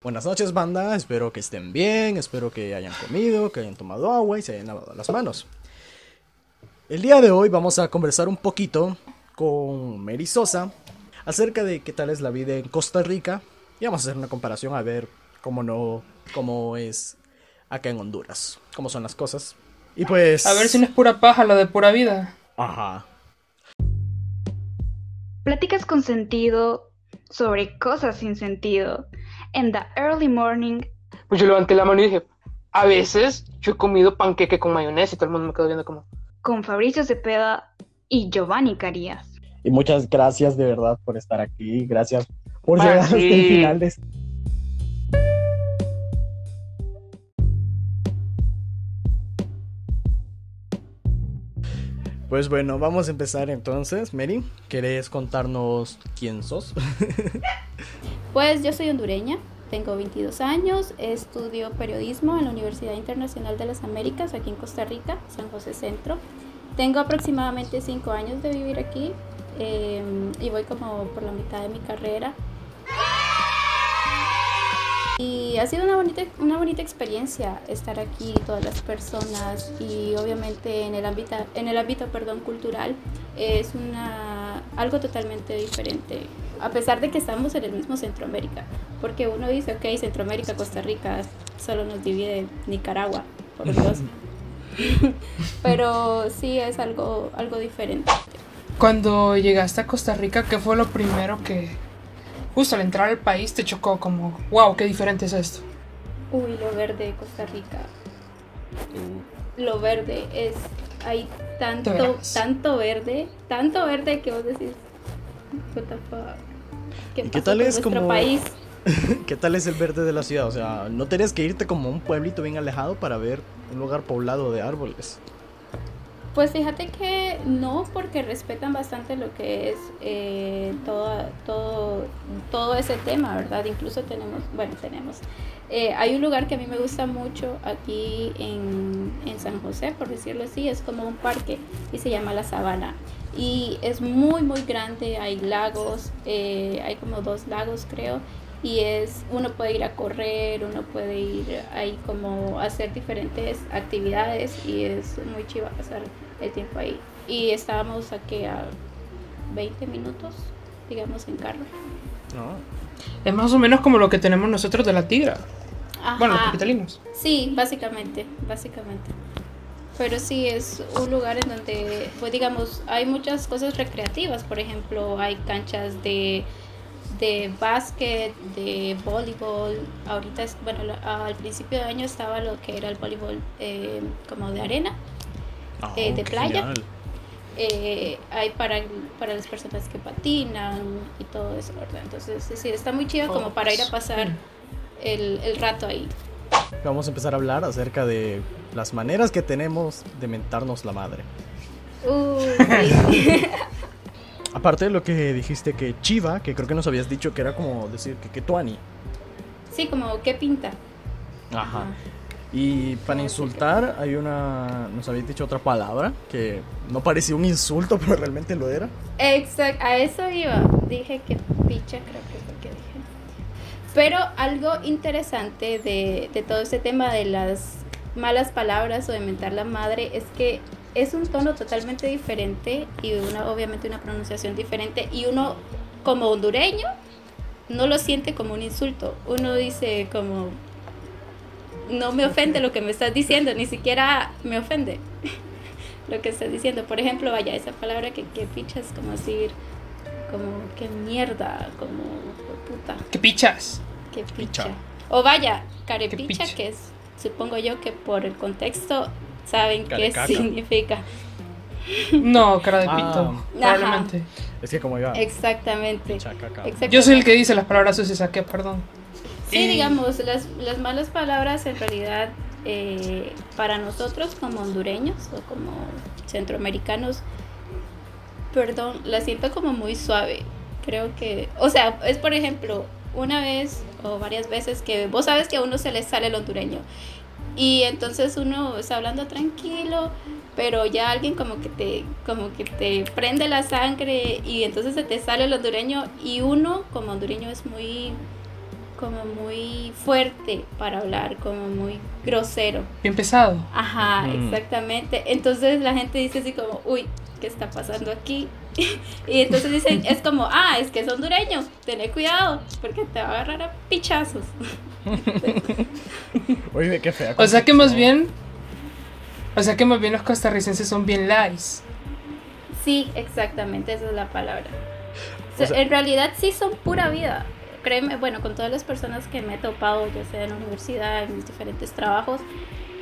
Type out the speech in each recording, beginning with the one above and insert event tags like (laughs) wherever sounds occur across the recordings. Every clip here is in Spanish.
Buenas noches, banda. Espero que estén bien, espero que hayan comido, que hayan tomado agua y se hayan lavado las manos. El día de hoy vamos a conversar un poquito con Mary Sosa acerca de qué tal es la vida en Costa Rica y vamos a hacer una comparación a ver cómo no cómo es acá en Honduras, cómo son las cosas. Y pues A ver si no es pura paja lo de pura vida. Ajá. Pláticas con sentido sobre cosas sin sentido. En the early morning, Pues yo levanté la mano y dije, a veces yo he comido panqueque con mayonesa y todo el mundo me quedó viendo como, con Fabricio Cepeda y Giovanni Carías. Y muchas gracias de verdad por estar aquí. Gracias por llegar hasta el final de Pues bueno, vamos a empezar entonces. Mary, ¿querés contarnos quién sos? (laughs) Pues yo soy hondureña, tengo 22 años, estudio periodismo en la Universidad Internacional de las Américas, aquí en Costa Rica, San José Centro. Tengo aproximadamente 5 años de vivir aquí eh, y voy como por la mitad de mi carrera. Y ha sido una bonita, una bonita experiencia estar aquí, todas las personas y obviamente en el ámbito, en el ámbito perdón, cultural es una, algo totalmente diferente, a pesar de que estamos en el mismo Centroamérica, porque uno dice, ok, Centroamérica, Costa Rica, solo nos divide Nicaragua, por Dios. (laughs) Pero sí es algo, algo diferente. cuando llegaste a Costa Rica, ¿qué fue lo primero que justo al entrar al país te chocó como, wow, qué diferente es esto? Uy, lo verde de Costa Rica. Lo verde es. Hay tanto, tanto verde, tanto verde que vos decís. What the fuck? ¿Qué, ¿Y qué pasó tal es como- país? (laughs) ¿Qué tal es el verde de la ciudad? O sea, no tenés que irte como a un pueblito bien alejado para ver un lugar poblado de árboles. Pues fíjate que no, porque respetan bastante lo que es eh, todo, todo, todo ese tema, ¿verdad? Incluso tenemos, bueno, tenemos. eh, hay un lugar que a mí me gusta mucho aquí en, en San José, por decirlo así, es como un parque y se llama La Sabana. Y es muy, muy grande, hay lagos, eh, hay como dos lagos creo, y es, uno puede ir a correr, uno puede ir ahí como hacer diferentes actividades y es muy chiva pasar el tiempo ahí. Y estábamos aquí a 20 minutos, digamos, en carro. ¿no? Es más o menos como lo que tenemos nosotros de la tigra. Bueno, los Ajá. capitalinos. Sí, básicamente, básicamente. Pero sí es un lugar en donde, pues digamos, hay muchas cosas recreativas. Por ejemplo, hay canchas de, de básquet, de voleibol. Ahorita, es, bueno, al principio de año estaba lo que era el voleibol eh, como de arena. Ah, Eh, de playa. eh, hay para, para las personas que patinan y todo eso, ¿verdad? Entonces, sí, sí, está muy chido como para ir a pasar el, el rato ahí. Vamos a empezar a hablar acerca de las maneras que tenemos de mentarnos la madre. Uy, (laughs) Aparte de lo que dijiste que chiva, que creo que nos habías dicho que era como decir que, que tuani. sí, como qué pinta. Ajá. Y para insultar hay una, nos habéis dicho otra palabra que no parecía un insulto, (laughs) pero realmente lo era. Exacto, a eso iba. Dije que picha, creo que lo que dije. Pero algo interesante de, de todo este tema de las malas palabras o de mentar la madre es que es un tono totalmente diferente y una, obviamente una pronunciación diferente y uno como hondureño no lo siente como un insulto. Uno dice como no me ofende lo que me estás diciendo, ni siquiera me ofende (laughs) lo que estás diciendo. Por ejemplo, vaya, esa palabra que, que pichas, como decir, como qué mierda, como puta, ¿Qué pichas? qué Picha. picha. O vaya, carepicha, picha. que es, supongo yo que por el contexto saben qué significa. (laughs) No, cara de Ah. pito. Ajá. Probablemente. Es que como iba... Exactamente. Picha, caca. exactamente. Yo soy el que dice las palabras sucias aquí, perdón. Sí, Y- digamos, las, las malas palabras en realidad eh, para nosotros como hondureños o como centroamericanos, perdón, la siento como muy suave. Creo que, o sea, es por ejemplo, una vez o varias veces que vos sabes que a uno se le sale el hondureño y entonces uno está hablando tranquilo, pero ya alguien como que te como que te prende la sangre y entonces se te sale el hondureño y uno como hondureño es muy como muy fuerte para hablar, como muy grosero. Bien pesado. Ajá, Mm. exactamente. Entonces la gente dice así como, uy, ¿qué está pasando aquí? (laughs) y entonces dicen, es como, ah, es que es hondureño, tené cuidado, porque te va a agarrar a pichazos. (laughs) Oye, qué fea. O sea que más bien. O sea que más bien los costarricenses son bien lies. Sí, exactamente, esa es la palabra. O sea- en realidad sí son pura vida. Créeme, bueno, con todas las personas que me he topado, ya sea en la universidad, en mis diferentes trabajos,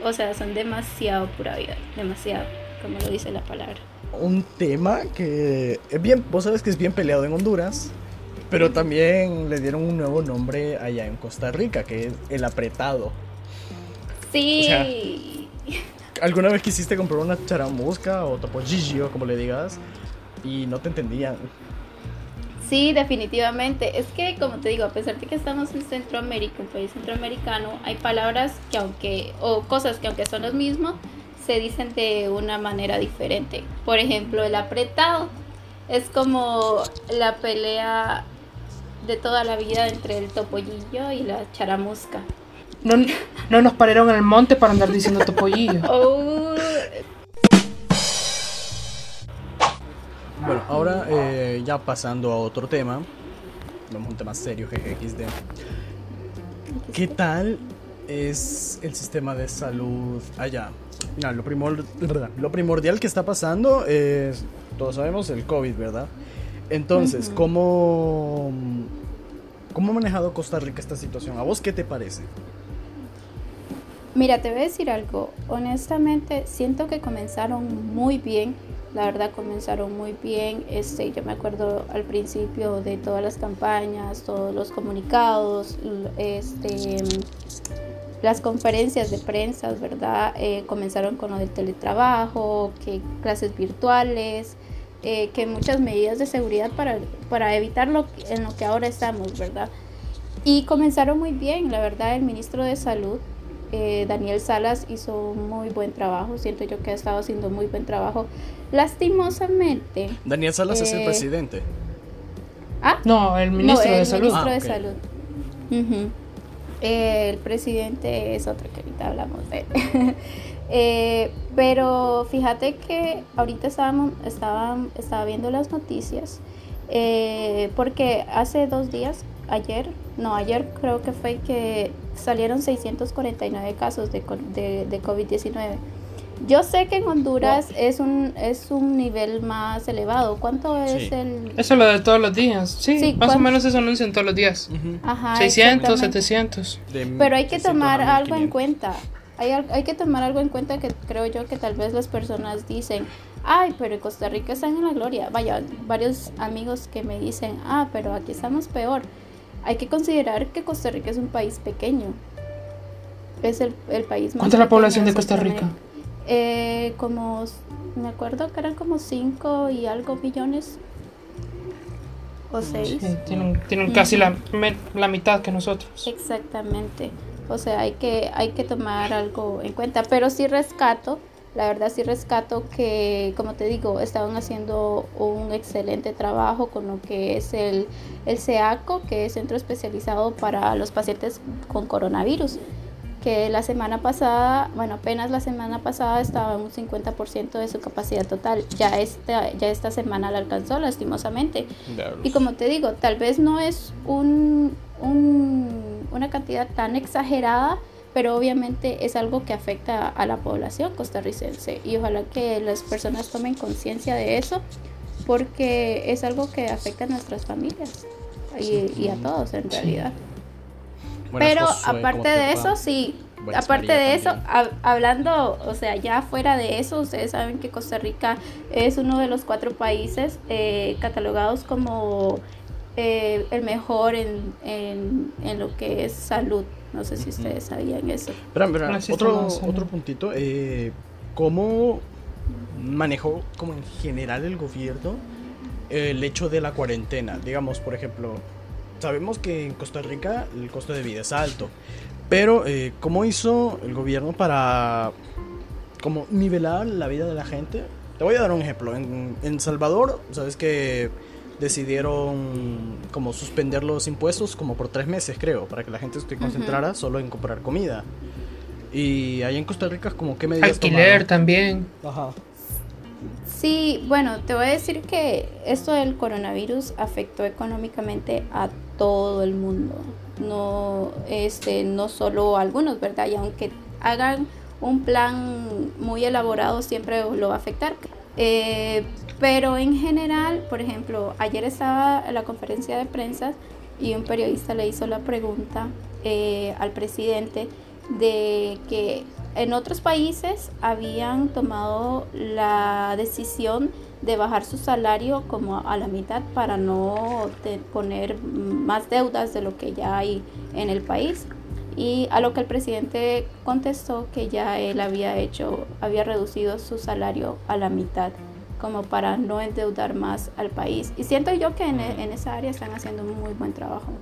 o sea, son demasiado pura vida, demasiado, como lo dice la palabra. Un tema que es bien, vos sabes que es bien peleado en Honduras, pero también le dieron un nuevo nombre allá en Costa Rica, que es el apretado. Sí, O sea, ¿Alguna vez quisiste comprar una charamusca o topollillo, como le digas, y no te entendían? Sí, definitivamente. Es que, como te digo, a pesar de que estamos en Centroamérica, un país centroamericano, hay palabras que aunque, o cosas que aunque son los mismos, se dicen de una manera diferente. Por ejemplo, el apretado es como la pelea de toda la vida entre el topollillo y la charamusca. No, no nos pararon en el monte para andar diciendo topollillo. (laughs) Oh, Bueno, ahora eh, ya pasando a otro tema, vamos a un tema serio, XD. ¿Qué tal es el sistema de salud allá? Lo, primor- lo primordial que está pasando es, todos sabemos, el COVID, ¿verdad? Entonces. ¿cómo, ¿cómo ha manejado Costa Rica esta situación? ¿A vos qué te parece? Mira, te voy a decir algo. Honestamente, siento que comenzaron muy bien. La verdad, comenzaron muy bien. Este, yo me acuerdo al principio de todas las campañas, todos los comunicados, este, las conferencias de prensa, ¿verdad? Eh, comenzaron con lo del teletrabajo, que clases virtuales, eh, que muchas medidas de seguridad para, para evitar lo en lo que ahora estamos, ¿verdad? Y comenzaron muy bien, la verdad, el ministro de Salud, eh, Daniel Salas, hizo un muy buen trabajo, siento yo que ha estado haciendo muy buen trabajo. Lastimosamente, Daniel Salas es el Eh, presidente. ah, No, el ministro no, el de salud. ministro Ah, de salud. Eh, el presidente es otro que ahorita hablamos de él. (laughs) Eh, pero fíjate que ahorita estábamos, estaba, estaba viendo las noticias eh, porque hace dos días, ayer, no, ayer creo que fue que salieron 649 casos de, de, de COVID-19. Yo sé que en Honduras es un es un nivel más elevado. ¿Cuánto es Sí. el...? Eso es lo de todos los días. Sí, Sí, más o ¿cuán- menos eso anuncian todos los días. Ujú. Ajá, 600, exactamente. 700. De Pero hay que 600 a tomar algo en 1500. cuenta. Hay, hay que tomar algo en cuenta que creo yo que tal vez las personas dicen, ay, pero en Costa Rica están en la gloria. Vaya, varios amigos que me dicen, ah, pero aquí estamos peor. Hay que considerar que Costa Rica es un país pequeño. Es el, el país más ¿Cuánta es la población de Costa Rica? Eh, como, me acuerdo que eran como 5 y algo millones. O 6. Sí, tienen, tienen casi la, la mitad que nosotros. Exactamente. O sea, hay que, hay que tomar algo en cuenta. Pero sí rescato, la verdad sí rescato que, como te digo, estaban haciendo un excelente trabajo con lo que es el, el CEACO, que es Centro Especializado para los Pacientes con Coronavirus. Que la semana pasada, bueno, apenas la semana pasada estaba en un 50% de su capacidad total. Ya esta, ya esta semana la alcanzó, lastimosamente. Y como te digo, tal vez no es un, un- una cantidad tan exagerada, pero obviamente es algo que afecta a la población costarricense. Y ojalá que las personas tomen conciencia de eso, porque es algo que afecta a nuestras familias y, y a todos en realidad. Buenas, Pero Josué, ¿cómo aparte te de va? eso, sí. Buenas, aparte de eso, hab- hablando, o sea, ya fuera de eso, ustedes saben que Costa Rica es uno de los cuatro países eh, catalogados como eh, el mejor en, en, en lo que es salud. No sé si ustedes sabían eso. No existe otro, otro puntito. eh, ¿Cómo manejó como en general el gobierno el hecho de la cuarentena? Digamos, por ejemplo, sabemos que en Costa Rica el costo de vida es alto, pero eh, ¿cómo hizo el gobierno para como nivelar la vida de la gente? Te voy a dar un ejemplo. En, en Salvador, sabes que decidieron como suspender los impuestos como por tres meses, creo, para que la gente se concentrara solo en comprar comida. Y ahí en Costa Rica, como qué medidas Alquiler también. Ajá. Sí, bueno, te voy a decir que esto del coronavirus afectó económicamente a todo el mundo. No, este, no solo a algunos, ¿verdad? Y aunque hagan un plan muy elaborado, siempre lo va a afectar. Eh, pero en general, por ejemplo, ayer estaba en la conferencia de prensa y un periodista le hizo la pregunta eh, al presidente de que en otros países habían tomado la decisión de bajar su salario como a la mitad para no poner más deudas de lo que ya hay en el país. Y a lo que el presidente contestó que ya él había hecho, había reducido su salario a la mitad como para no endeudar más al país. Y siento yo que en, en esa área están haciendo un muy buen trabajo.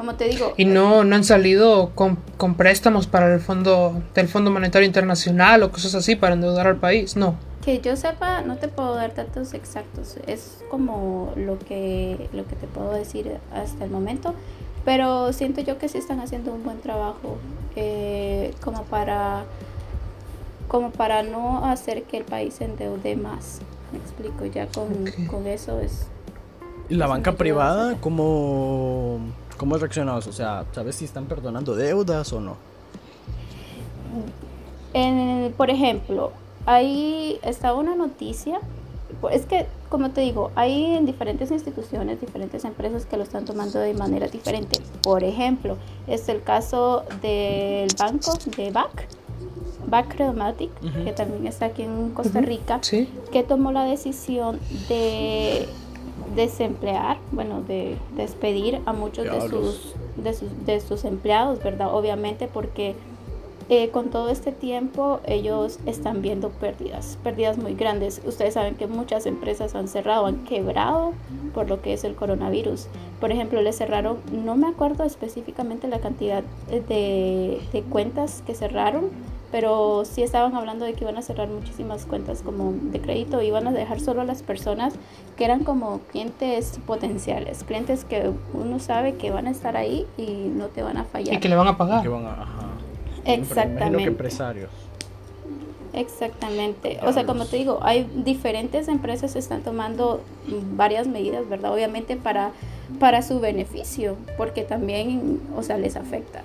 Como te digo. Y no, no han salido con, con, préstamos para el fondo del Fondo Monetario Internacional o cosas así para endeudar al país, no. Que yo sepa, no te puedo dar datos exactos. Es como lo que, lo que te puedo decir hasta el momento. Pero siento yo que sí están haciendo un buen trabajo. Eh, como para como para no hacer que el país se endeude más. Me explico, ya con, con eso es. ¿Y la banca privada cómo, cómo ha reaccionado? O sea, ¿sabes si están perdonando deudas o no? En, por ejemplo, ahí está una noticia. Es que, como te digo, hay en diferentes instituciones, diferentes empresas que lo están tomando de manera diferente. Por ejemplo, es el caso del banco de BAC, Backromatic, que también está aquí en Costa Rica, que tomó la decisión de desemplear, bueno, de despedir a muchos de sus, de sus, de sus empleados, ¿verdad? Obviamente porque eh, con todo este tiempo ellos están viendo pérdidas, pérdidas muy grandes. Ustedes saben que muchas empresas han cerrado, han quebrado por lo que es el coronavirus. Por ejemplo, le cerraron, no me acuerdo específicamente la cantidad de, de cuentas que cerraron, pero sí estaban hablando de que iban a cerrar muchísimas cuentas como de crédito, iban a dejar solo a las personas que eran como clientes potenciales, clientes que uno sabe que van a estar ahí y no te van a fallar. Y que le van a pagar. Exactamente. empresarios. Exactamente. O sea, como te digo, hay diferentes empresas que están tomando varias medidas, ¿verdad? Obviamente para, para su beneficio, porque también, o sea, les afecta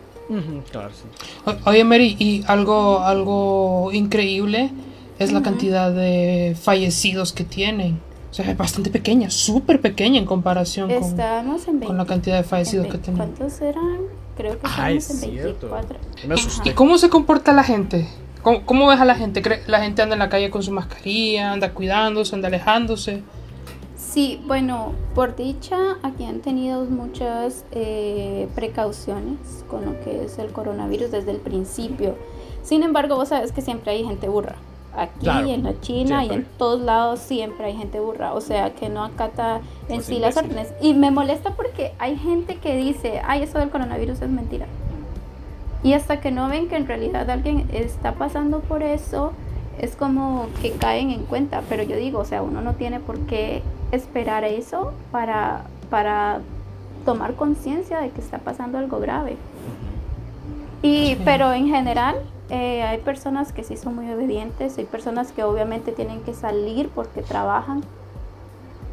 claro, sí. Oye, Mary, y algo, algo increíble es la cantidad de fallecidos que tienen. O sea, es bastante pequeña, súper pequeña en comparación con, con, la cantidad de fallecidos que tienen. ¿Cuántos eran? Creo que estábamos en 24. Me asusté. ¿Y cómo se comporta la gente? ¿Cómo, ¿Cómo, ves a la gente? ¿La gente anda en la calle con su mascarilla, anda cuidándose, anda alejándose? Sí, bueno, por dicha, aquí han tenido muchas eh, precauciones con lo que es el coronavirus desde el principio. Sin embargo, vos sabes que siempre hay gente burra. Aquí, en la China y en todos lados siempre hay gente burra. O sea, que no acata en pues sí las órdenes. Y me molesta porque hay gente que dice, ay, eso del coronavirus es mentira. Y hasta que no ven que en realidad alguien está pasando por eso, es como que caen en cuenta. Pero yo digo, o sea, uno no tiene por qué esperar eso para, para tomar conciencia de que está pasando algo grave. Y, Pero en general eh, hay personas que sí son muy obedientes, hay personas que obviamente tienen que salir porque trabajan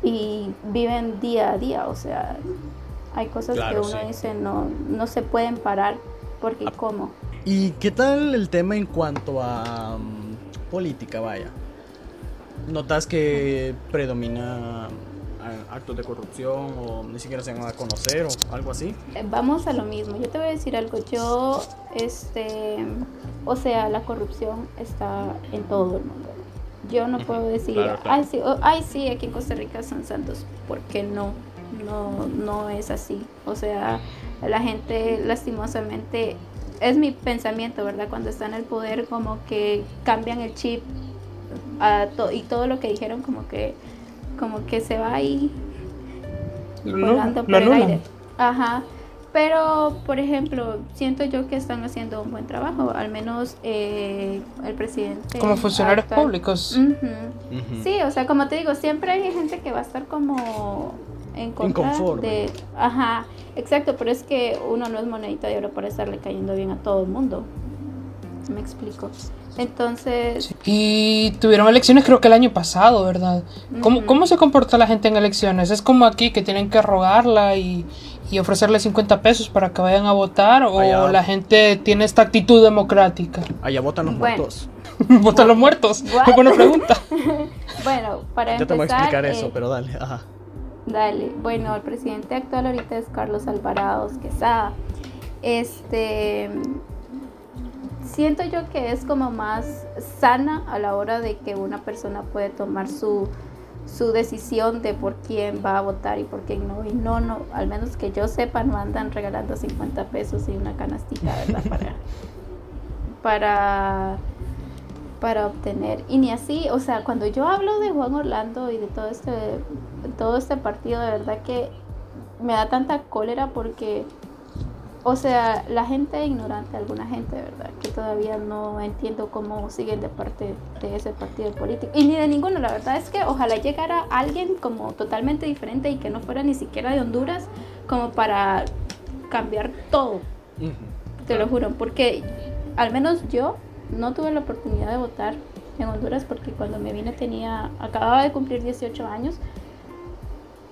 y viven día a día, o sea, hay cosas que uno dice no, no se pueden parar porque ah. ¿cómo? ¿Y qué tal el tema en cuanto a mm, política, vaya? ¿Notas que predomina actos de corrupción o ni siquiera se van a conocer o algo así? Eh, vamos a lo mismo. Yo te voy a decir algo. Yo, este, o sea, la corrupción está en todo el mundo. Yo no puedo decir, Ay, sí, ay, sí, aquí en Costa Rica son santos, porque no, no, no es así. O sea, la gente lastimosamente, es mi pensamiento, ¿verdad? Cuando está en el poder, como que cambian el chip y todo lo que dijeron como que como que se va ahí volando por el aire. Ajá. Pero, por ejemplo, siento yo que están haciendo un buen trabajo, al menos eh, el presidente. Como funcionarios públicos. Sí, o sea, como te digo, siempre hay gente que va a estar como en contra de... Ajá, exacto, pero es que uno no es monedita de oro para estarle cayendo bien a todo el mundo. Me explico. Entonces... Y tuvieron elecciones creo que el año pasado, ¿verdad? ¿Cómo, ¿Cómo, se comporta la gente en elecciones? ¿Es como aquí que tienen que rogarla y, y ofrecerle 50 pesos para que vayan a votar? ¿O la gente tiene esta actitud democrática? Allá votan los muertos. (laughs) ¿Votan los muertos? (laughs) Qué buena pregunta. (laughs) bueno, para Yo te voy a explicar eso, eh, pero dale. Ajá. Dale. Bueno, el presidente actual ahorita es Carlos Alvarado Quesada. Este siento yo que es como más sana a la hora de que una persona puede tomar su, su decisión de por quién va a votar y por quién no. Y no, no, al menos que yo sepa, no andan regalando 50 pesos y una canastita, ¿verdad? Para, (laughs) para, para obtener. Y ni así, o sea, cuando yo hablo de Juan Orlando y de todo este, todo este partido, de verdad que me da tanta cólera porque o sea, la gente ignorante, alguna gente, ¿verdad? Que todavía no entiendo cómo siguen de parte de ese partido político. Y ni de ninguno, la verdad es que ojalá llegara alguien como totalmente diferente y que no fuera ni siquiera de Honduras, como para cambiar todo. Te lo juro, porque al menos yo no tuve la oportunidad de votar en Honduras porque cuando me vine tenía, acababa de cumplir 18 años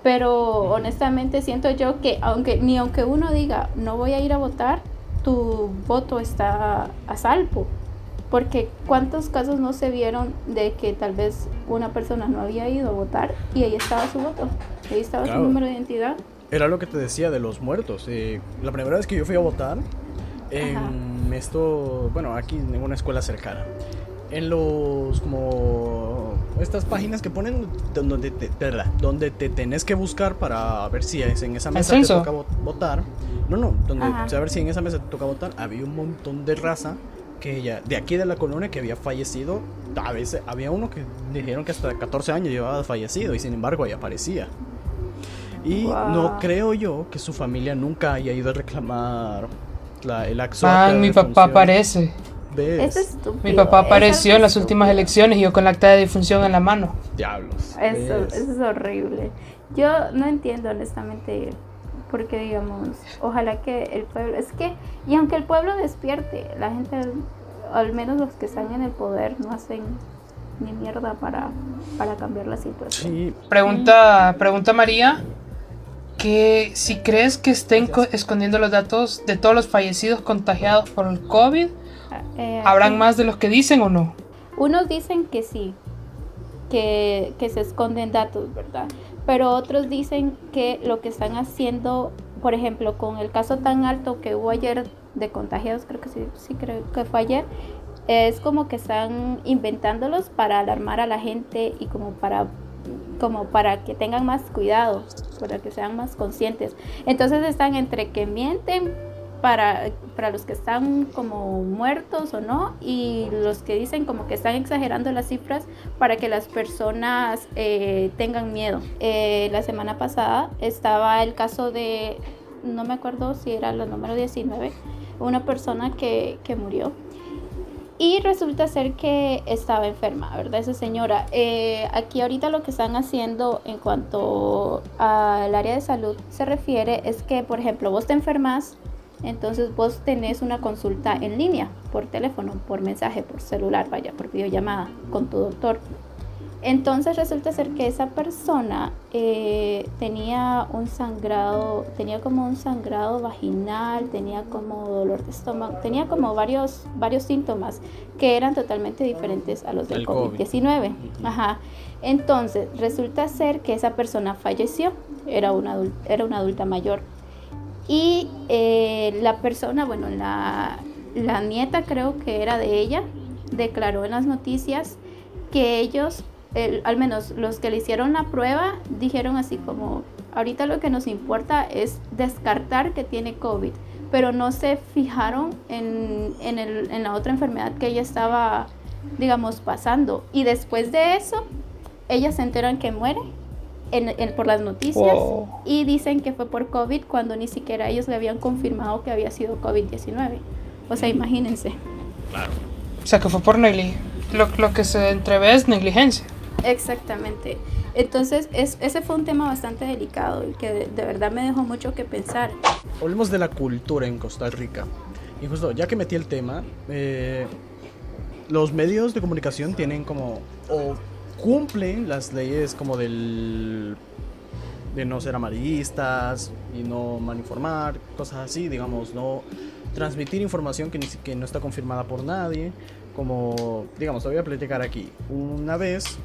pero honestamente siento yo que aunque ni aunque uno diga no voy a ir a votar, tu voto está a salvo. Porque cuántos casos no se vieron de que tal vez una persona no había ido a votar y ahí estaba su voto, ahí estaba su número de identidad. Era lo que te decía de los muertos. Eh, la primera vez que yo fui a votar, en esto, bueno, aquí en una escuela cercana, en los como estas páginas que ponen donde te, ¿verdad? donde te tenés que buscar para ver si es en esa mesa te toca votar. No, no, donde saber si en esa mesa te toca votar. Había un montón de raza que ya de aquí de la colonia que había fallecido. A veces había uno que dijeron que hasta 14 años llevaba fallecido y sin embargo ahí aparecía. Y no creo yo que su familia nunca haya ido a reclamar la, el acto. Ah, mi papá aparece. Mi papá apareció en las últimas elecciones y yo con la acta de difunción en la mano. Diablos. Eso, eso es horrible. Yo no entiendo honestamente porque digamos, ojalá que el pueblo, es que, y aunque el pueblo despierte, la gente, al menos los que están en el poder, no hacen ni mierda para, para cambiar la situación. Pregunta, pregunta María, que si crees que estén escondiendo los datos de todos los fallecidos contagiados por el COVID eh, ¿Habrán más de los que dicen o no? Unos dicen que sí, que, que se esconden datos, ¿verdad? Pero otros dicen que lo que están haciendo, por ejemplo, con el caso tan alto que hubo ayer de contagiados, creo que sí, sí creo que fue ayer, es como que están inventándolos para alarmar a la gente y como para como para que tengan más cuidado, para que sean más conscientes. Entonces están entre que mienten para, para los que están como muertos o no y los que dicen como que están exagerando las cifras para que las personas eh, tengan miedo. Eh, la semana pasada estaba el caso de, no me acuerdo si era el número 19, una persona que, que murió. Y resulta ser que estaba enferma, ¿verdad? Esa señora. Eh, aquí ahorita lo que están haciendo en cuanto al área de salud se refiere es que, por ejemplo, vos te enfermas, entonces vos tenés una consulta en línea, por teléfono, por mensaje, por celular, vaya, por videollamada con tu doctor. Entonces resulta ser que esa persona eh, tenía un sangrado, tenía como un sangrado vaginal, tenía como dolor de estómago, tenía como varios, varios síntomas que eran totalmente diferentes a los del COVID-19. Ajá. Entonces resulta ser que esa persona falleció, era una, era una adulta mayor. Y eh, la persona, bueno, la, la nieta creo que era de ella, declaró en las noticias que ellos, al menos los que le hicieron la prueba, dijeron así como, ahorita lo que nos importa es descartar que tiene COVID, pero no se fijaron en, en, el, en la otra enfermedad que ella estaba, digamos, pasando. Y después de eso, ellas se enteran que muere en, por las noticias y dicen que fue por COVID cuando ni siquiera ellos le habían confirmado que había sido COVID-19. O sea, imagínense. Claro. O sea, que fue por negligencia. Lo, lo, que se entrevé es negligencia. Exactamente. Entonces, es, ese fue un tema bastante delicado y que de, verdad me dejó mucho que pensar. Hablemos de la cultura en Costa Rica. Y justo, ya que metí el tema, eh, los medios de comunicación tienen como, o cumplen las leyes como del de no ser amarillistas y no malinformar, cosas así, digamos, no transmitir información que, ni, que no está confirmada por nadie, como, digamos, te voy a platicar aquí. Una vez,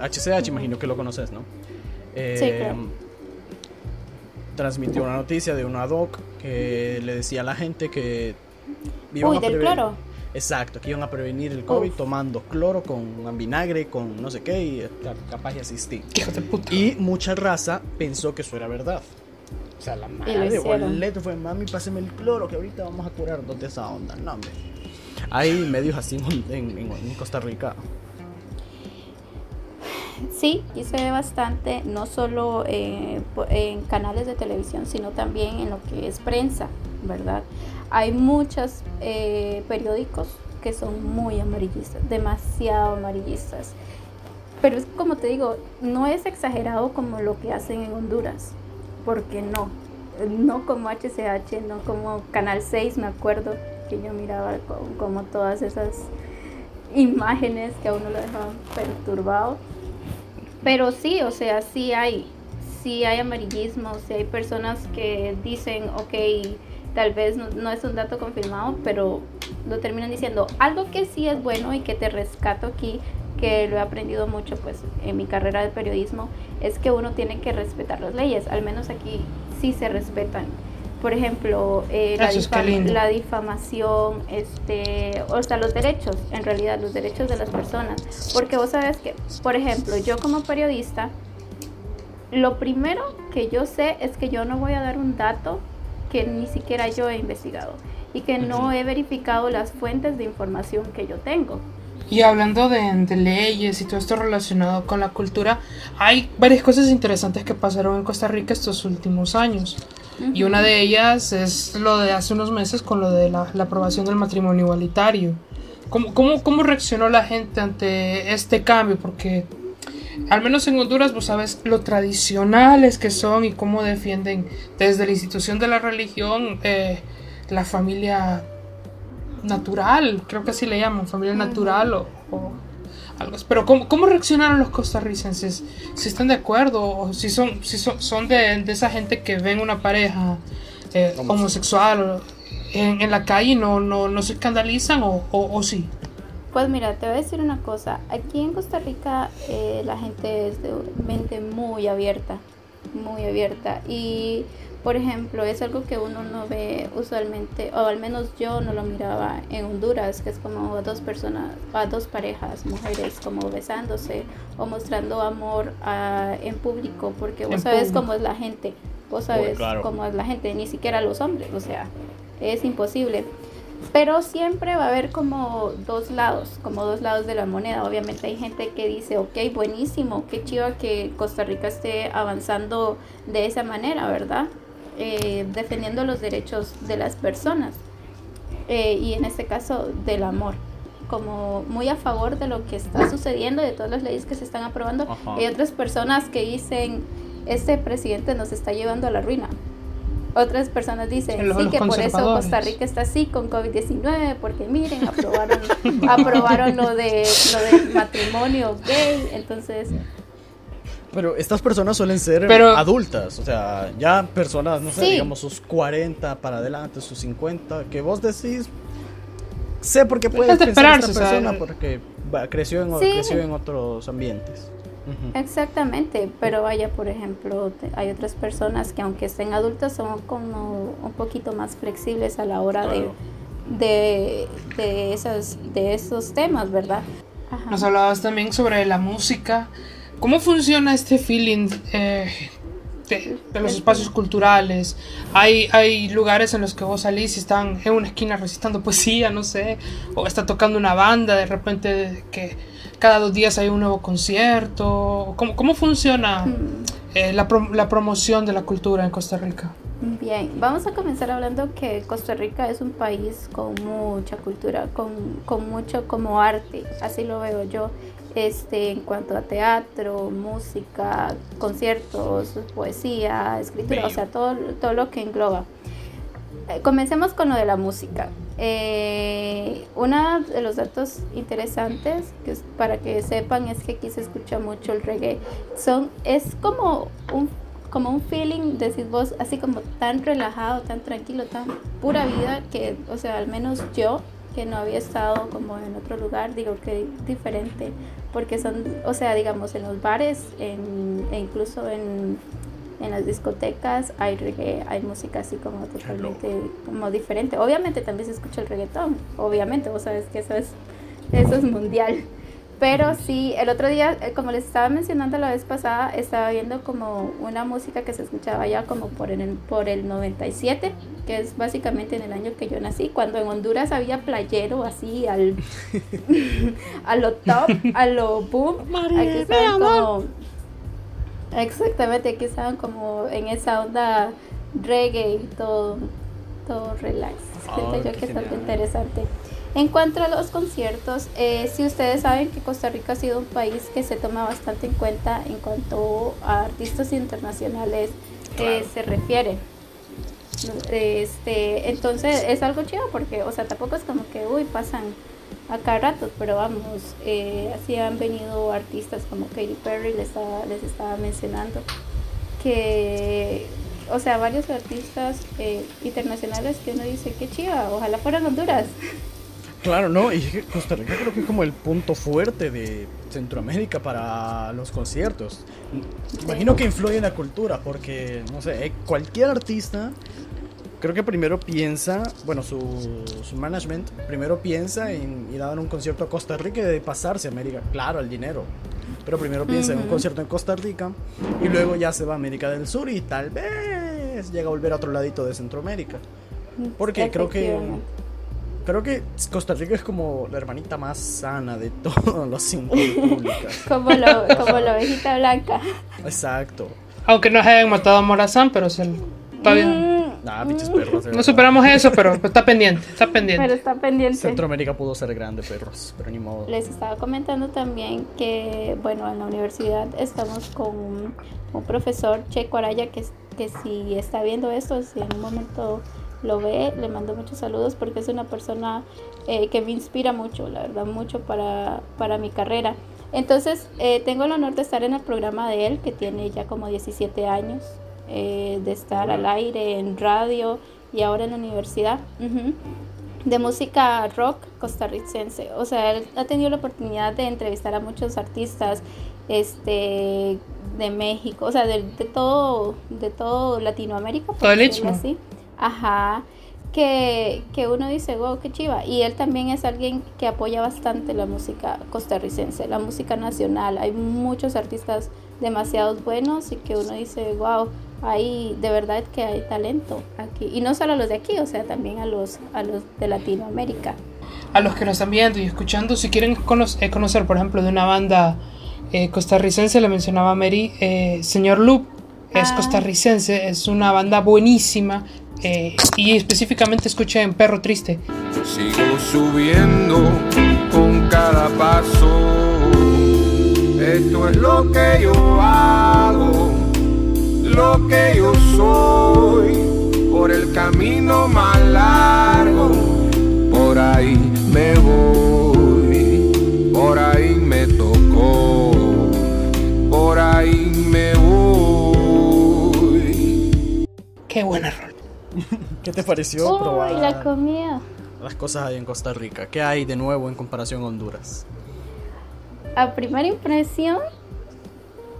HCH, imagino que lo conoces, ¿no? Eh, Transmitió una noticia de una doc que le decía a la gente que... Uy, del cloro. Exacto, que iban a prevenir el COVID tomando cloro con vinagre, con no sé qué, y capaz de asistir. Y mucha raza pensó que eso era verdad. O sea, la madre o el leto fue, mami, páseme el cloro, que ahorita vamos a curar de esa onda. No, hombre. Hay medios así en, Costa Rica. Sí, y se ve bastante, no solo eh, en canales de televisión, sino también en lo que es prensa, ¿verdad? Hay muchos eh, periódicos que son muy amarillistas, demasiado amarillistas. Pero es como te digo, no es exagerado como lo que hacen en Honduras, porque no, no como HCH, no como Canal 6, me acuerdo que yo miraba como, todas esas imágenes que a uno lo dejaban perturbado. Pero sí, o sea, sí hay, sí hay amarillismo, sí hay personas que dicen, ok, tal vez no, es un dato confirmado, pero lo terminan diciendo. Algo que sí es bueno y que te rescato aquí, que lo he aprendido mucho pues en mi carrera de periodismo, es que uno tiene que respetar las leyes, al menos aquí sí se respetan. Por ejemplo, eh, la, la, difamación, este, o sea, los derechos, en realidad, los derechos de las personas. Porque vos sabes que, por ejemplo, yo como periodista, lo primero que yo sé es que yo no voy a dar un dato que ni siquiera yo he investigado y que no he verificado las fuentes de información que yo tengo. Y hablando de, leyes y todo esto relacionado con la cultura, hay varias cosas interesantes que pasaron en Costa Rica estos últimos años. Y una de ellas es lo de hace unos meses con lo de la, aprobación del matrimonio igualitario. ¿Cómo, cómo, cómo reaccionó la gente ante este cambio? Porque al menos en Honduras, vos sabes lo tradicionales que son y cómo defienden desde la institución de la religión eh, la familia natural, creo que así le llaman, familia natural o, algo así. Pero ¿cómo, ¿cómo, reaccionaron los costarricenses? Si están de acuerdo o si son, si son, son de, esa gente que ven una pareja eh, homosexual en, en, la calle y no, no, no se escandalizan o, o, o sí. Pues mira, te voy a decir una cosa. Aquí en Costa Rica eh, la gente es de mente muy abierta, muy abierta. Y, por ejemplo, es algo que uno no ve usualmente, o al menos yo no lo miraba en Honduras, que es como a dos personas, a dos parejas, mujeres, como besándose o mostrando amor ah, en público, porque vos sabes cómo es la gente, vos sabes cómo es la gente, ni siquiera los hombres, o sea, es imposible. Pero siempre va a haber como dos lados, como dos lados de la moneda. Obviamente hay gente que dice, ok, buenísimo, qué chido que Costa Rica esté avanzando de esa manera, ¿verdad? Eh, defendiendo los derechos de las personas. Eh, y en este caso del amor como muy a favor de lo que está sucediendo, de todas las leyes que se están aprobando. Hay otras personas que dicen, este presidente nos está llevando a la ruina. Otras personas dicen sí que por eso Costa Rica está así con COVID-19, porque miren, (laughs) aprobaron, aprobaron lo de lo del matrimonio gay, entonces pero estas personas suelen ser adultas, o sea, ya personas, no sé, digamos sus 40 para adelante, sus 50, que vos decís, sé por qué puedes pensar esta persona porque creció, en, creció en otros ambientes. Exactamente, pero vaya, por ejemplo, hay otras personas que aunque estén adultas son como un poquito más flexibles a la hora de, de, de, esos, de esos temas, ¿verdad? Nos hablabas también sobre la música. ¿Cómo funciona este feeling eh, de, los espacios culturales? Hay, hay lugares en los que vos salís y están en una esquina recitando (laughs) poesía, no sé, o está tocando una banda de repente que cada dos días hay un nuevo concierto? ¿Cómo, cómo funciona mm. eh, la, la, promoción de la cultura en Costa Rica? Bien, vamos a comenzar hablando que Costa Rica es un país con mucha cultura, con, con mucho como arte, así lo veo yo. este, en cuanto a teatro, música, conciertos, poesía, escritura, o sea, todo, todo lo que engloba. Eh, comencemos con lo de la música. Eh, uno de los datos interesantes que para que sepan es que aquí se escucha mucho el reggae. Son, es como un, como un feeling, decís vos, así como tan relajado, tan tranquilo, tan pura vida que, o sea, al menos yo que no había estado como en otro lugar, digo que diferente, porque son, o sea, digamos, en los bares en, e incluso en, en las discotecas hay reggae, hay música así como totalmente como diferente. Obviamente también se escucha el reggaetón, obviamente, vos sabes que eso es, eso es mundial. Pero sí, el otro día, eh, como les estaba mencionando la vez pasada, estaba viendo como una música que se escuchaba ya como por el, por el 97, que es básicamente en el año que yo nací, cuando en Honduras había playero así al (laughs) (laughs) a lo top, a lo boom. aquí estaban como exactamente, aquí estaban como en esa onda reggae y todo, todo relax. Oh, yo que es algo interesante. En cuanto a los conciertos, eh, si ustedes saben que Costa Rica ha sido un país que se toma bastante en cuenta en cuanto a artistas internacionales eh, se refiere. Este, entonces es algo chido porque, o sea, tampoco es como que, uy, pasan a cada rato, pero vamos, eh, así han venido artistas como Katy Perry, les estaba, les estaba mencionando, que, o sea, varios artistas internacionales que uno dice, qué chiva, ojalá fueran Honduras. Claro, ¿no? Y Costa Rica creo que es como el punto fuerte de Centroamérica para los conciertos. Imagino que influye en la cultura, porque, no sé, eh, cualquier artista creo que primero piensa, bueno, su, su management primero piensa en ir a dar un concierto a Costa Rica y de pasarse a América. Claro, el dinero. Pero primero piensa en un concierto en Costa Rica y luego ya se va a América del Sur y tal vez llega a volver a otro ladito de Centroamérica. Porque creo que Creo que Costa Rica es como la hermanita más sana de (laughs) todos los cinco (laughs) como, lo, como la ovejita blanca. Exacto. Aunque no se hayan matado a Morazán, pero se, está bien. Mm, nah, pinches perros. No superamos eso, pero está pendiente, está pendiente. Pero está pendiente. Centroamérica pudo ser grande, perros, pero ni modo. Les estaba comentando también que, bueno, en la universidad estamos con un, profesor, Checo Araya, que, que si está viendo esto, si en un momento lo ve, le mando muchos saludos porque es una persona eh, que me inspira mucho, la verdad, mucho para, para mi carrera. Entonces, eh, tengo el honor de estar en el programa de él, que tiene ya como 17 años, eh, de estar al aire en radio y ahora en la universidad. De música rock costarricense. O sea, él ha tenido la oportunidad de entrevistar a muchos artistas este, de México, o sea, de, todo, de todo Latinoamérica. Todo el hecho. Ajá. Que, que, uno dice, wow, qué chiva. Y él también es alguien que apoya bastante la música costarricense, la música nacional. Hay muchos artistas demasiado buenos y que uno dice, wow, hay de verdad que hay talento aquí. Y no solo a los de aquí, o sea, también a los, a los de Latinoamérica. A los que nos están viendo y escuchando, si quieren conocer, eh, conocer por ejemplo, de una banda eh, costarricense, le mencionaba Mary, eh, Señor Loop es ah. costarricense, es una banda buenísima, eh, y específicamente escuché en Perro Triste. Sigo subiendo con cada paso. Esto es lo que yo hago, lo que yo soy, por el camino más largo. Por ahí me voy, por ahí me tocó, por ahí me voy. Qué buena rol. (laughs) ¿Qué te pareció probar la comida. las cosas ahí en Costa Rica? ¿Qué hay de nuevo en comparación a Honduras? A primera impresión,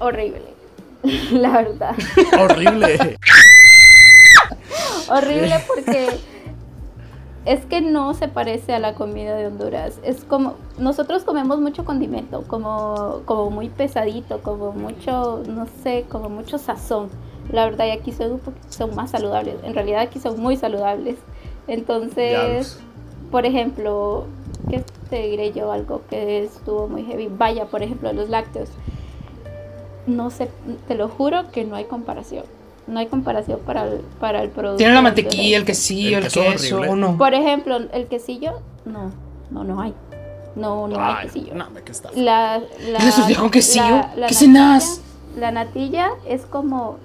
horrible. (laughs) la verdad. horrible. horrible porque (laughs) es que no se parece a la comida de Honduras. Es como, nosotros comemos mucho condimento, como, como muy pesadito, como mucho, no sé, como mucho sazón. La verdad, y aquí son, son más saludables. En realidad, aquí son muy saludables. Entonces, por ejemplo, ¿qué te diré yo? Algo que estuvo muy heavy. Vaya, por ejemplo, los lácteos. No sé, te lo juro que no hay comparación. No hay comparación para el, para el producto. Tiene la mantequilla, el quesillo, el, queso, Por ejemplo, el quesillo, no, no, no hay. No, no hay quesillo. No, ¿qué está? La, la, ¿Eso con quesillo? La, ¿Qué cenas? La natilla es como,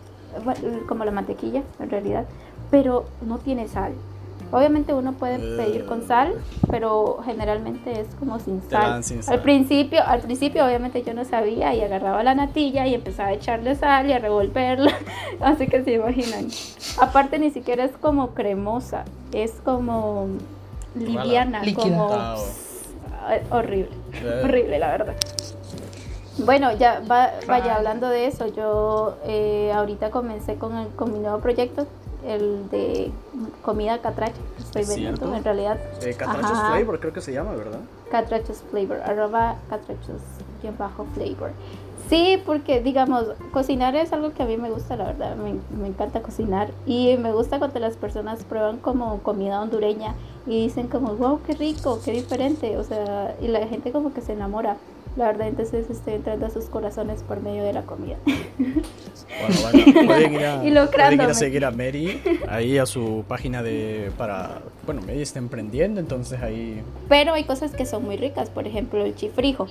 como la mantequilla, en realidad, pero no tiene sal. Obviamente uno puede pedir con sal, pero generalmente es como sin sal. Al principio, al principio obviamente yo no sabía y agarraba la natilla y empezaba a echarle sal y a revolverla, (laughs) así que se imaginan. Aparte ni siquiera es como cremosa, es como liviana, como horrible, horrible la verdad. Bueno, ya vaya hablando de eso, yo eh, ahorita comencé con, con mi nuevo proyecto el de comida catracha estoy vendiendo en realidad. Eh, catrachos Flavor creo que se llama, ¿verdad? Catrachos Flavor, arroba catrachos bajo flavor. Sí, porque digamos, cocinar es algo que a mí me gusta, la verdad, me, me, encanta cocinar y me gusta cuando las personas prueban como comida hondureña y dicen como, wow, qué rico, qué diferente, o sea, y la gente como que se enamora. La verdad, entonces estoy entrando a sus corazones por medio de la comida. Bueno, bueno, pueden ir a, (laughs) pueden ir a seguir a Mary ahí a su página de para, bueno, Mary está emprendiendo, entonces ahí. Pero hay cosas que son muy ricas, por ejemplo, el chifrijo.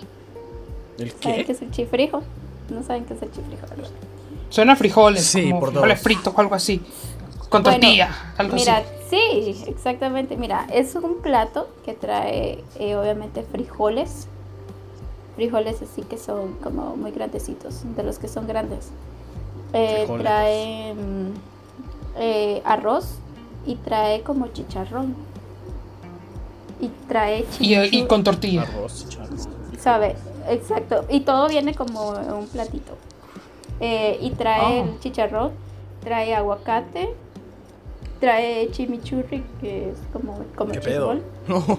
¿El qué? ¿Saben qué es el chifrijo? No saben qué es el chifrijo, ¿verdad? Suena frijoles, sí, como por frijoles fritos o algo así. Con tortilla, algo mira, así. sí, exactamente. Mira, es un plato que trae eh, obviamente frijoles, frijoles así que son como muy grandecitos, de los que son grandes. Eh, trae eh, arroz y trae como chicharrón. Y trae y, y, con tortilla. Arroz, chicharrón. Sabe, exacto. Y todo viene como un platito. Eh, y trae ah. el chicharrón, trae aguacate, trae chimichurri, que es como, como ¿Qué pedo? (laughs) No.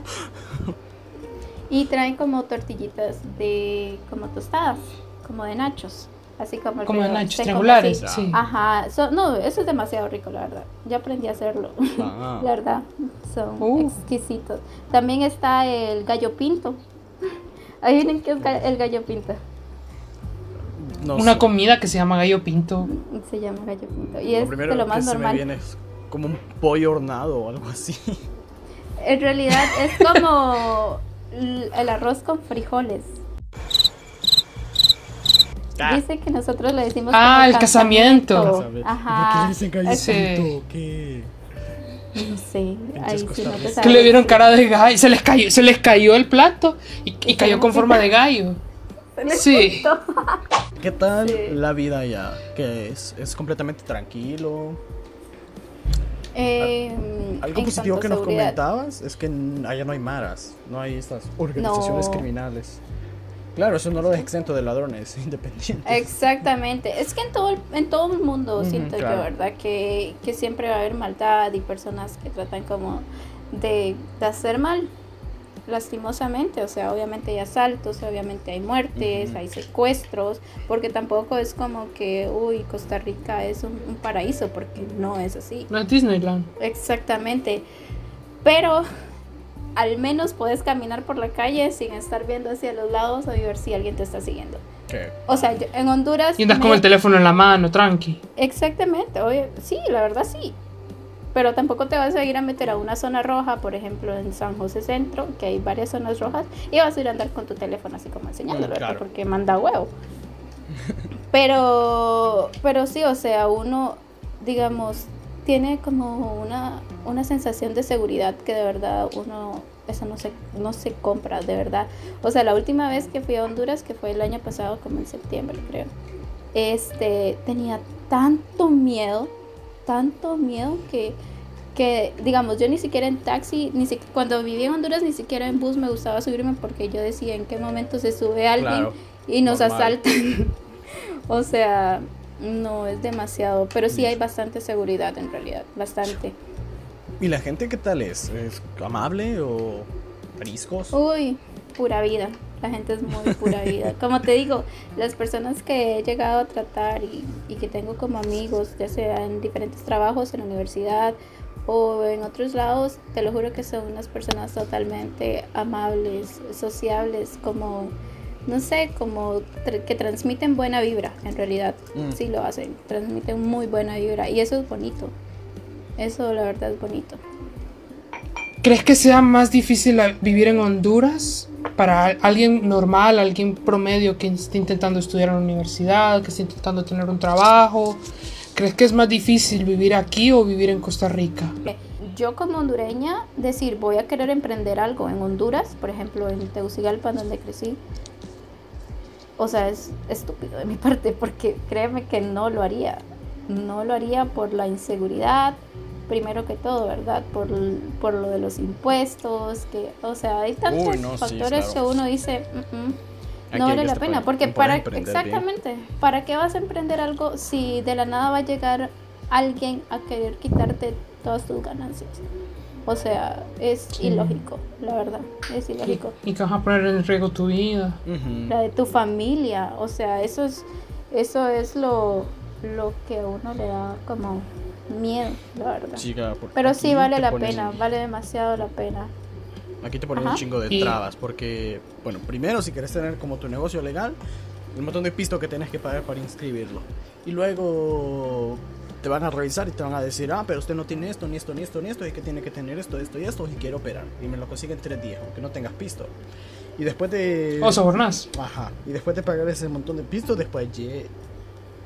Y traen como tortillitas de como tostadas, como de nachos. Así como, como de nachos triangulares, sí. Ajá, no, eso es demasiado rico, la verdad. Ya aprendí a hacerlo. Ah. (laughs) la verdad, son uh. exquisitos. También está el gallo pinto. (laughs) ¿Ahí qué es el gallo pinto? Una comida que se llama gallo pinto. Se llama gallo pinto. Y es de lo más normal. Se me viene como un pollo hornado o algo así. En realidad es como (laughs) el arroz con frijoles. Ah. Dice que nosotros le decimos. Ah, el casamiento. Ajá. ¿Por qué le dicen ¿Qué? No sé. Ahí sí no te que le vieron cara de gallo. Se les cayó, se les cayó el plato y, y cayó con forma de gallo. Sí. ¿Qué tal la vida allá? ¿Qué es? ¿Es completamente tranquilo? Eh, Algo positivo que nos comentabas es que allá no hay maras, no hay estas organizaciones criminales. Claro, eso no lo deja exento de ladrones (laughs) independientes. Exactamente. Es que en todo el, en todo el mundo siento yo, ¿verdad? Que, que, siempre va a haber maldad y personas que tratan como de, de hacer mal lastimosamente, o sea, obviamente hay asaltos, obviamente hay muertes, hay secuestros, porque tampoco es como que, uy, Costa Rica es un, paraíso, porque no es así. No es Disneyland. Exactamente, pero al menos puedes caminar por la calle sin estar viendo hacia los lados o ver si alguien te está siguiendo. O sea, en Honduras... Y andas con el teléfono en la mano, tranqui. Exactamente, oye, sí, la verdad sí pero tampoco te vas a ir a meter a una zona roja, por ejemplo en San José Centro, que hay varias zonas rojas, y vas a ir a andar con tu teléfono así como enseñándolo, mm, porque manda huevo. (laughs) Pero, pero sí, o sea, uno, digamos, tiene como una, una sensación de seguridad que de verdad uno, eso no se, no se compra, de verdad. O sea, la última vez que fui a Honduras, que fue el año pasado, como en septiembre creo, este, tenía tanto miedo tanto miedo que, que, digamos, yo ni siquiera en taxi, ni cuando vivía en Honduras, ni siquiera en bus me gustaba subirme porque yo decía en qué momento se sube alguien y nos asaltan. (laughs) o sea, no es demasiado, pero sí hay bastante seguridad en realidad, bastante. ¿Y la gente qué tal es? ¿Es amable o riscos? Uy, pura vida. La gente es muy pura vida. (laughs) Como te digo, las personas que he llegado a tratar y, y que tengo como amigos, ya sea en diferentes trabajos, en la universidad o en otros lados, te lo juro que son unas personas totalmente amables, sociables, como, no sé, como que transmiten buena vibra, en realidad. Mm. Sí lo hacen, transmiten muy buena vibra y eso es bonito. Eso la verdad es bonito. ¿Crees que sea más difícil vivir en Honduras para alguien normal, alguien promedio que esté intentando estudiar en la universidad, que esté intentando tener un trabajo, ¿crees que es más difícil vivir aquí o vivir en Costa Rica? Yo como hondureña, decir, voy a querer emprender algo en Honduras, por ejemplo, en Tegucigalpa, donde crecí, o sea, es estúpido de mi parte, porque créeme que no lo haría. No lo haría por la inseguridad, primero que todo, ¿verdad? Por, por lo de los impuestos, que, o sea, hay tantos factores que uno dice, no vale la pena, porque para, exactamente, ¿para qué vas a emprender algo si de la nada va a llegar alguien a querer quitarte todas tus ganancias? O sea, es ilógico, la verdad, es ilógico. Y, que vas a poner en riesgo tu vida. La de tu familia, o sea, eso es, eso es lo, lo que a uno le da como miedo, la verdad. Pero sí vale la pena, vale demasiado la pena. Aquí te ponen un chingo de trabas, porque, bueno, primero si quieres tener como tu negocio legal, un montón de pistos que tienes que pagar para inscribirlo. Y luego te van a revisar y te van a decir, ah, pero usted no tiene esto, ni esto, ni esto, ni esto, y que tiene que tener esto, esto y esto, y quiere operar. Y me lo consigue en tres días, aunque no tengas pisto. Y después de... O sobornas. Ajá. Y después de pagar ese montón de pistos, después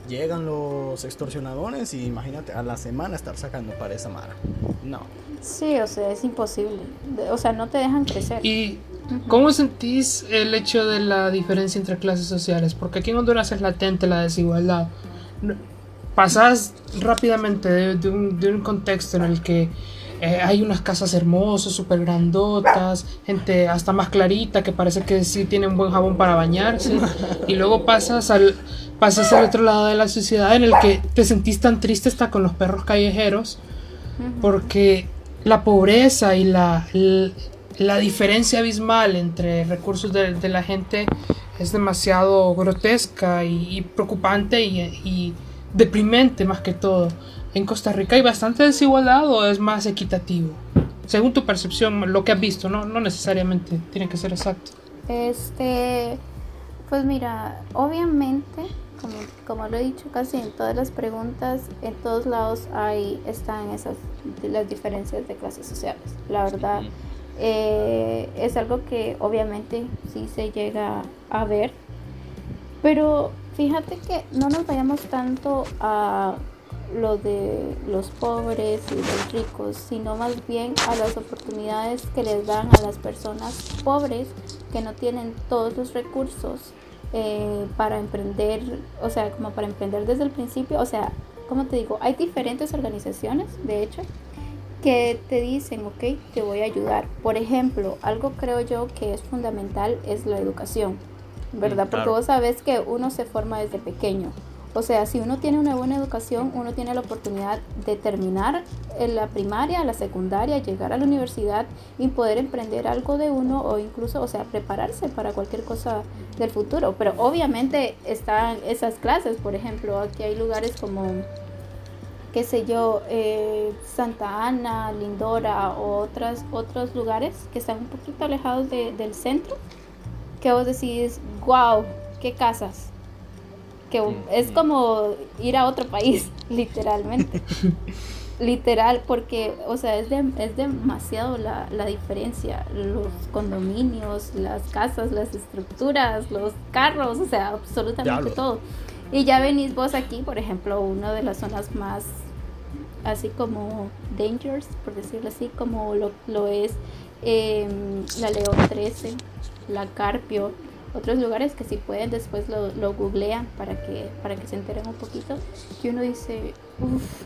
llegan los extorsionadores y imagínate a la semana estar sacando para esa mara. No. Sí, o sea, es imposible. O sea, no te dejan crecer. ¿Y cómo sentís el hecho de la diferencia entre clases sociales? Porque aquí en Honduras es latente la desigualdad. Pasas rápidamente de, un, contexto en el que eh, hay unas casas hermosas, súper grandotas, gente hasta más clarita que parece que sí tienen buen jabón para bañarse. (laughs) Y luego pasas al, pasas al otro lado de la sociedad en el que te sentís tan triste hasta con los perros callejeros porque la pobreza y la, la, diferencia abismal entre recursos de, la gente es demasiado grotesca y, preocupante y, deprimente más que todo. ¿En Costa Rica hay bastante desigualdad o es más equitativo? Según tu percepción, lo que has visto, no, no necesariamente tiene que ser exacto. Este, pues mira, obviamente como, lo he dicho casi en todas las preguntas, en todos lados hay, están esas las diferencias de clases sociales. La verdad, eh, es algo que obviamente sí se llega a ver, pero fíjate que no nos vayamos tanto a lo de los pobres y los ricos, sino más bien a las oportunidades que les dan a las personas pobres que no tienen todos los recursos eh, para emprender, o sea, como para emprender desde el principio, o sea, como te digo, hay diferentes organizaciones, de hecho, que te dicen, ok, te voy a ayudar. Por ejemplo, algo creo yo que es fundamental es la educación, ¿verdad? Porque vos sabes que uno se forma desde pequeño. O sea, si uno tiene una buena educación, uno tiene la oportunidad de terminar en la primaria, la secundaria, llegar a la universidad y poder emprender algo de uno o incluso, o sea, prepararse para cualquier cosa del futuro. Pero obviamente están esas clases, por ejemplo, aquí hay lugares como, qué sé yo, eh, Santa Ana, Lindora o otras, otros lugares que están un poquito alejados del centro, que vos decís, wow, qué casas que es como ir a otro país, (laughs) literalmente. (laughs) Literal, porque, o sea, es, es demasiado la, la, diferencia. Los condominios, las casas, las estructuras, los carros, o sea, absolutamente todo. Y ya venís vos aquí, por ejemplo, una de las zonas más, así como dangerous, por decirlo así, como lo, lo es em, la León 13, la Carpio, otros lugares que si pueden después lo, lo googlean para que, para que se enteren un poquito, que uno dice, uff,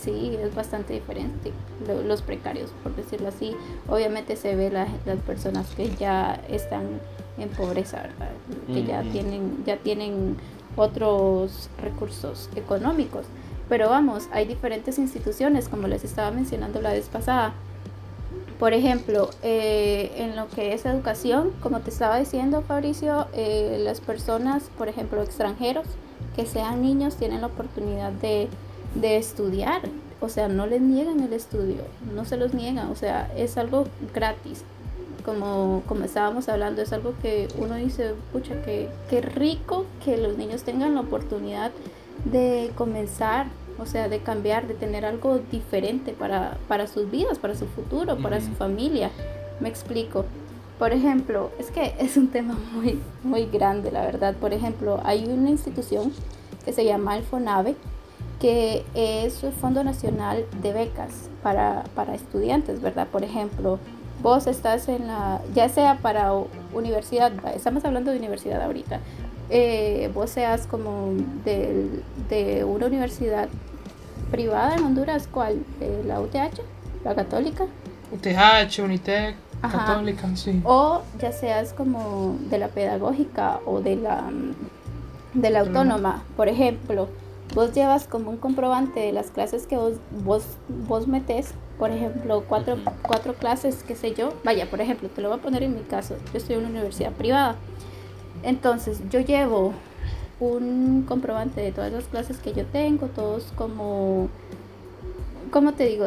sí, es bastante diferente, los precarios, por decirlo así. Obviamente se ve las personas que ya están en pobreza, ¿verdad? Que ya tienen, ya tienen otros recursos económicos. Pero vamos, hay diferentes instituciones, como les estaba mencionando la vez pasada, por ejemplo, eh, en lo que es educación, como te estaba diciendo Fabricio, eh, las personas, por ejemplo, extranjeros, que sean niños, tienen la oportunidad de, estudiar. O sea, no les niegan el estudio, no se los niegan, o sea, es algo gratis. Como, como estábamos hablando, es algo que uno dice, pucha, que, qué rico que los niños tengan la oportunidad de comenzar o sea, de cambiar, de tener algo diferente para, para sus vidas, para su futuro, para su familia. Me explico. Por ejemplo, es que (laughs) es un tema muy, muy grande, la verdad. Por ejemplo, hay una institución que se llama el FONAVE, que es el Fondo Nacional de Becas para, para estudiantes, ¿verdad? Por ejemplo, vos estás en la, ya sea para universidad, estamos hablando de universidad ahorita, eh, vos seas como de, de, una universidad privada en Honduras, ¿cuál? Eh, ¿La UTH? ¿La católica? UTH, Unitec, católica, sí. O ya seas como de la pedagógica o de la, de la autónoma, por ejemplo vos llevas como un comprobante de las clases que vos, vos, vos metes, por ejemplo, cuatro, cuatro clases, qué sé yo, vaya, por ejemplo, te lo voy a poner en mi caso, yo estoy en una universidad privada, entonces yo llevo un comprobante de todas las clases que yo tengo, todos como, ¿cómo te digo?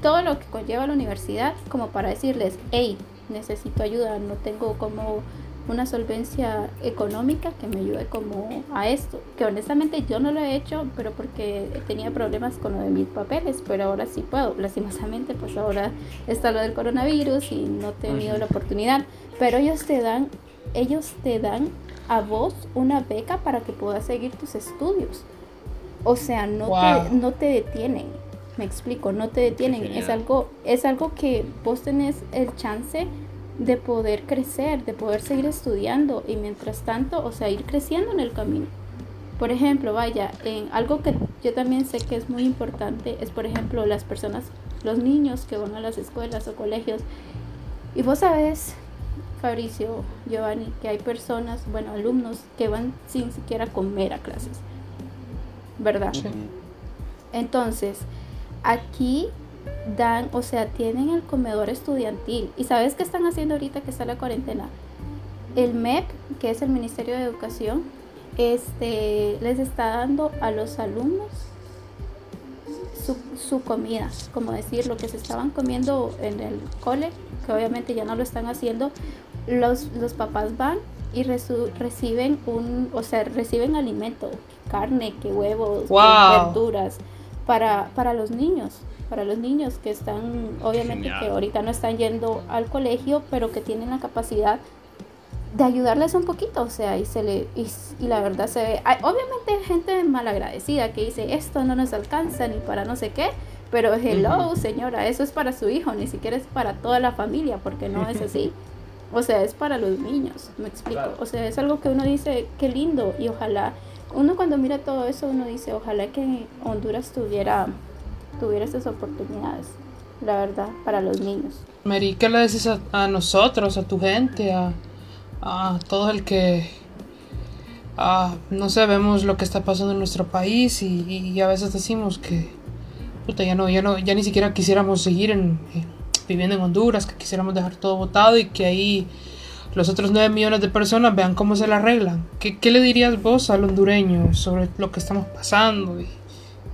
Todo lo que conlleva la universidad, como para decirles, hey, necesito ayuda, no tengo como una solvencia económica que me ayude como a esto, que honestamente yo no lo he hecho, pero porque tenía problemas con lo de mis papeles, pero ahora sí puedo, lastimosamente pues ahora está lo del coronavirus y no he tenido la oportunidad, pero ellos te dan, ellos te dan a vos una beca para que puedas seguir tus estudios, o sea, no, te, no te detienen, me explico, no te detienen, es algo, es algo que vos tenés el chance de poder crecer, de poder seguir estudiando y mientras tanto, o sea, ir creciendo en el camino. Por ejemplo, vaya, en algo que yo también sé que es muy importante es, por ejemplo, las personas, los niños que van a las escuelas o colegios. Y vos sabes, Fabricio, Giovanni, que hay personas, bueno, alumnos que van sin siquiera comer a clases. ¿Verdad? Entonces, aquí dan, o sea, tienen el comedor estudiantil. ¿Y sabes qué están haciendo ahorita que está la cuarentena? El MEP, que es el Ministerio de Educación, este, les está dando a los alumnos su, su, comida, como decir, lo que se estaban comiendo en el cole, que obviamente ya no lo están haciendo, los, los papás van y reciben un, o sea, reciben alimento, carne, que huevos, verduras, para, para los niños para los niños que están, obviamente que ahorita no están yendo al colegio, pero que tienen la capacidad de ayudarles un poquito, o sea, y se le y, la verdad se ve, hay, obviamente hay gente malagradecida que dice, esto no nos alcanza ni para no sé qué, pero hello, señora, eso es para su hijo, ni siquiera es para toda la familia, porque no es así. (laughs) O sea, es para los niños, me explico. O sea, es algo que uno dice, qué lindo, y ojalá, uno cuando mira todo eso, uno dice, ojalá que Honduras tuviera tuviera esas oportunidades, la verdad, para los niños. Mary, ¿qué le dices a, nosotros, a tu gente, a, a todo el que, no sé, vemos lo que está pasando en nuestro país y, a veces decimos que, puta, ya no, ya no, ya ni siquiera quisiéramos seguir en, viviendo en Honduras, que quisiéramos dejar todo votado y que ahí los otros 9 millones de personas vean cómo se la arreglan. ¿Qué, qué le dirías vos al hondureño sobre lo que estamos pasando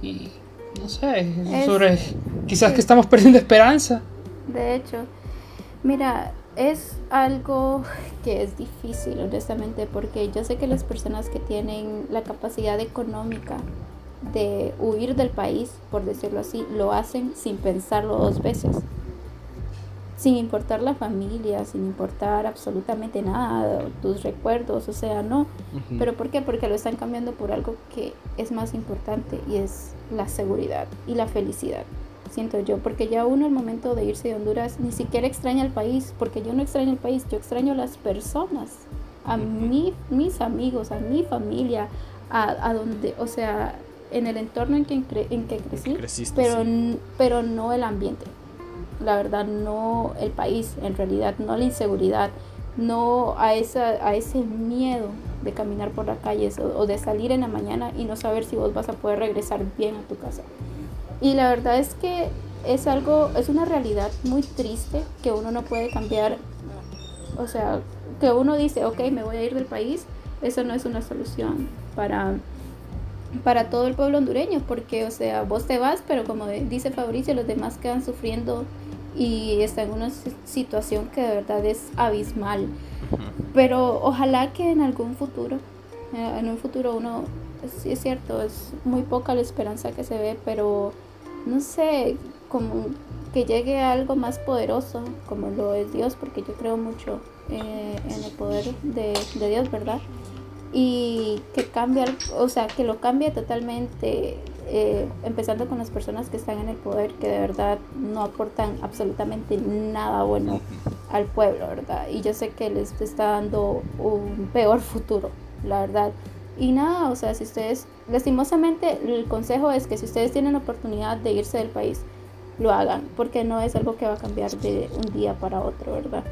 y no sé, sobre quizás que estamos perdiendo esperanza. De hecho, mira, es algo que es difícil, honestamente, porque yo sé que las personas que tienen la capacidad económica de huir del país, por decirlo así, lo hacen sin pensarlo dos veces sin importar la familia, sin importar absolutamente nada, tus recuerdos, o sea, no. ¿Pero por qué? Porque lo están cambiando por algo que es más importante y es la seguridad y la felicidad, siento yo, porque ya uno al momento de irse de Honduras ni siquiera extraña el país, porque yo no extraño el país, yo extraño a las personas, a mí, mis amigos, a mi familia, a, donde, o sea, en el entorno en que, en que crecí, pero, pero no el ambiente la verdad no el país, en realidad no la inseguridad, no a, esa, a ese miedo de caminar por las calles o, de salir en la mañana y no saber si vos vas a poder regresar bien a tu casa. Y la verdad es que es algo, es una realidad muy triste que uno no puede cambiar. O sea, que uno dice, ok, me voy a ir del país, eso no es una solución para, para todo el pueblo hondureño, porque, o sea, vos te vas, pero como dice Fabricio, los demás quedan sufriendo y está en una situación que de verdad es abismal. Pero ojalá que en algún futuro, eh, en un futuro uno, sí es cierto, es muy poca la esperanza que se ve, pero no sé, como que llegue a algo más poderoso, como lo es Dios, porque yo creo mucho eh, en el poder de, de, Dios, ¿verdad? Y que cambie, o sea, que lo cambie totalmente, eh, empezando con las personas que están en el poder, que de verdad no aportan absolutamente nada bueno al pueblo, ¿verdad? Y yo sé que les está dando un peor futuro, la verdad. Y nada, o sea, si ustedes, lastimosamente, el consejo es que si ustedes tienen la oportunidad de irse del país, lo hagan, porque no es algo que va a cambiar de un día para otro, ¿verdad?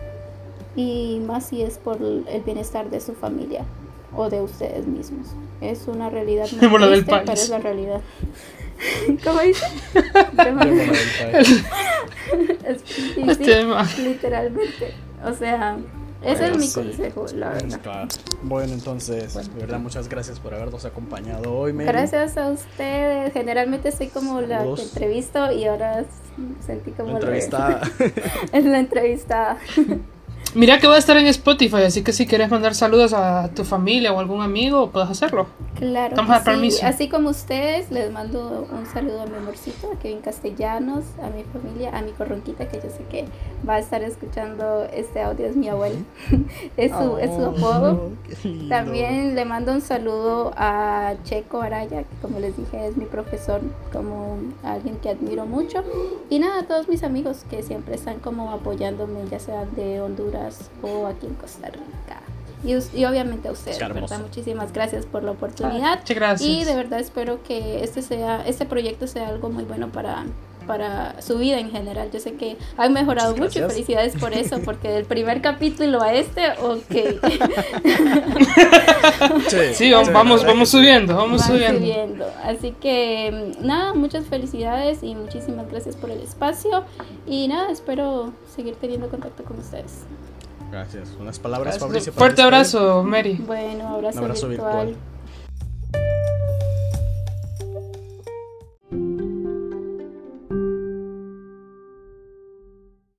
Y más si es por el bienestar de su familia o de ustedes mismos. Es una realidad (laughs) muy triste, pero es la realidad. (laughs) ¿Cómo dice? (laughs) es, literalmente. O sea, ese es mi consejo, la verdad. Bueno, entonces, de verdad, muchas gracias por habernos acompañado hoy. Gracias a ustedes. Generalmente soy como la que entrevisto y ahora sentí como la entrevistada. es la entrevistada. Mira que va a estar en Spotify, así que si quieres mandar saludos a tu familia o algún amigo, puedes hacerlo. Claro. Así como ustedes, les mando un saludo a mi amorcito, a Kevin Castellanos, a mi familia, a mi corronquita, que yo sé que va a estar escuchando este audio, es mi abuelo. (laughs) es, su, es su oh, apodo. También le mando un saludo a Checo Araya, que como les dije es mi profesor, como alguien que admiro mucho. Y nada, a todos mis amigos que siempre están como apoyándome, ya sea de Honduras o aquí en Costa Rica. Y, y, obviamente a ustedes, ¿verdad? Muchísimas gracias por la oportunidad. Muchas gracias. Y de verdad espero que este sea este proyecto sea algo muy bueno para para su vida en general. Yo sé que han mejorado mucho felicidades por eso, (laughs) porque del primer capítulo a este, ok. sí, vamos, vamos subiendo, vamos subiendo. subiendo. Así que nada, muchas felicidades y muchísimas gracias por el espacio. Y nada, espero seguir teniendo contacto con ustedes. Gracias. Unas palabras, Fabricio. Fuerte abrazo, Mary. Bueno, abrazo, virtual.